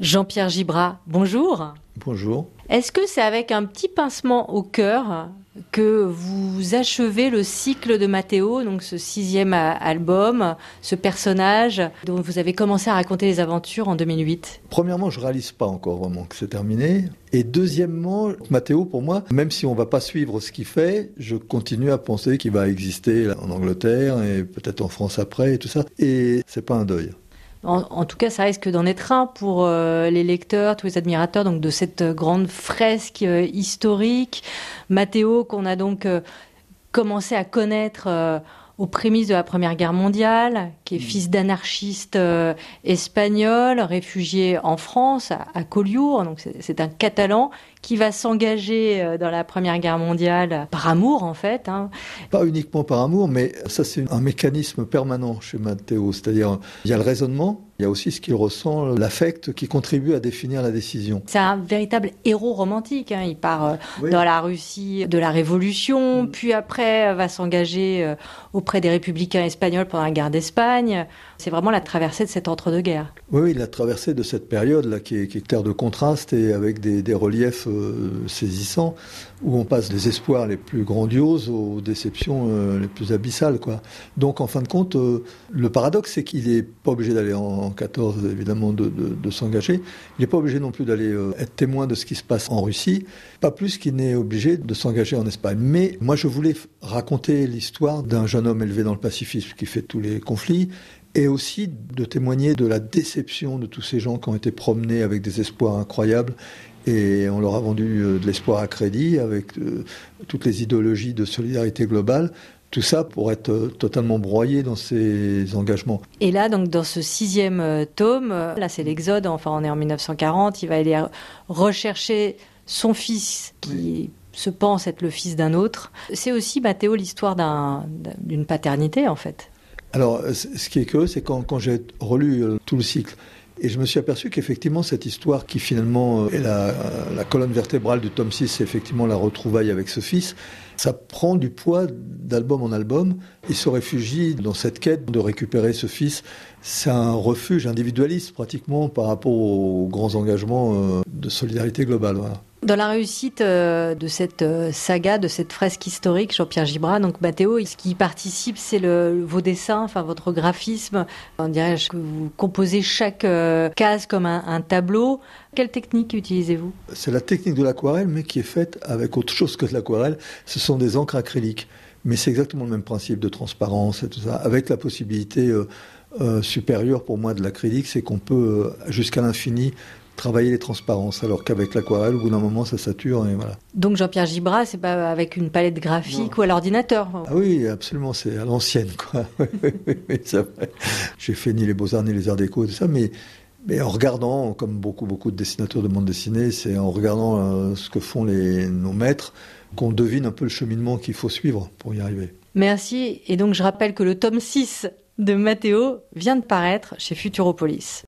Jean-Pierre Gibrat, bonjour. Bonjour. Est-ce que c'est avec un petit pincement au cœur que vous achevez le cycle de Matteo, donc ce sixième album, ce personnage dont vous avez commencé à raconter les aventures en 2008 Premièrement, je réalise pas encore vraiment que c'est terminé. Et deuxièmement, Matteo, pour moi, même si on va pas suivre ce qu'il fait, je continue à penser qu'il va exister en Angleterre et peut-être en France après et tout ça. Et c'est pas un deuil. En, tout cas, ça risque d'en être un pour euh, les lecteurs, tous les admirateurs donc de cette grande fresque euh, historique. Matteo, qu'on a donc euh, commencé à connaître aux prémices de la Première Guerre mondiale, qui est mm. fils d'anarchistes espagnols, réfugié en France, à, à Collioure. Donc c'est un Catalan qui va s'engager euh, dans la Première Guerre mondiale par amour en fait. Hein. Pas uniquement par amour, mais ça c'est un mécanisme permanent chez Matteo. C'est-à-dire il y a le raisonnement, il y a aussi ce qu'il ressent, l'affect qui contribue à définir la décision. C'est un véritable héros romantique. Hein. Il part euh, dans la Russie de la Révolution, mm. puis après va s'engager euh, auprès des républicains espagnols pendant la guerre d'Espagne. C'est vraiment la traversée de cet entre-deux-guerres. Oui, la traversée de cette période là qui est, qui est terre de contraste et avec des, des reliefs euh, saisissant, où on passe des espoirs les plus grandioses aux déceptions euh, les plus abyssales. Quoi. Donc en fin de compte, euh, le paradoxe, c'est qu'il n'est pas obligé d'aller en, 14, évidemment, de, s'engager. Il n'est pas obligé non plus d'aller être témoin de ce qui se passe en Russie, pas plus qu'il n'est obligé de s'engager en Espagne. Mais moi, je voulais raconter l'histoire d'un jeune homme élevé dans le pacifisme qui fait tous les conflits et aussi de témoigner de la déception de tous ces gens qui ont été promenés avec des espoirs incroyables et on leur a vendu euh, de l'espoir à crédit avec euh, toutes les idéologies de solidarité globale. Tout ça pour être euh, totalement broyé dans ces engagements. Et là, donc, dans ce sixième tome, là, c'est l'Exode. Enfin, on est en 1940. Il va aller rechercher son fils qui se pense être le fils d'un autre. C'est aussi, Mathéo, l'histoire d'une paternité, en fait. Alors, ce qui est curieux, c'est quand, quand j'ai relu tout le cycle, et je me suis aperçu qu'effectivement, cette histoire qui finalement est la, la, colonne vertébrale du tome 6, c'est effectivement la retrouvaille avec ce fils, ça prend du poids d'album en album. Il se réfugie dans cette quête de récupérer ce fils. C'est un refuge individualiste pratiquement par rapport aux grands engagements euh, de solidarité globale. Dans la réussite euh, de cette euh, saga, de cette fresque historique, Jean-Pierre Gibrat, donc Mathéo, ce qui participe, c'est vos dessins, enfin votre graphisme. On dirait que vous composez chaque euh, case comme un, tableau. Quelle technique utilisez-vous? C'est la technique de l'aquarelle, mais qui est faite avec autre chose que de l'aquarelle. Ce sont des encres acryliques. Mais c'est exactement le même principe de transparence et tout ça, avec la possibilité supérieure pour moi de l'acrylique, c'est qu'on peut jusqu'à l'infini travailler les transparences, alors qu'avec l'aquarelle, au bout d'un moment, ça sature et voilà. Donc Jean-Pierre Gibrat, c'est pas avec une palette graphique ou à l'ordinateur Ah oui, absolument, c'est à l'ancienne, quoi. J'ai fait ni les beaux-arts ni les arts déco, tout ça, mais mais en regardant, comme beaucoup, beaucoup de dessinateurs de bande dessinée, c'est en regardant euh, ce que font les, nos maîtres qu'on devine un peu le cheminement qu'il faut suivre pour y arriver. Merci. Et donc, je rappelle que le tome 6 de Mathéo vient de paraître chez Futuropolis.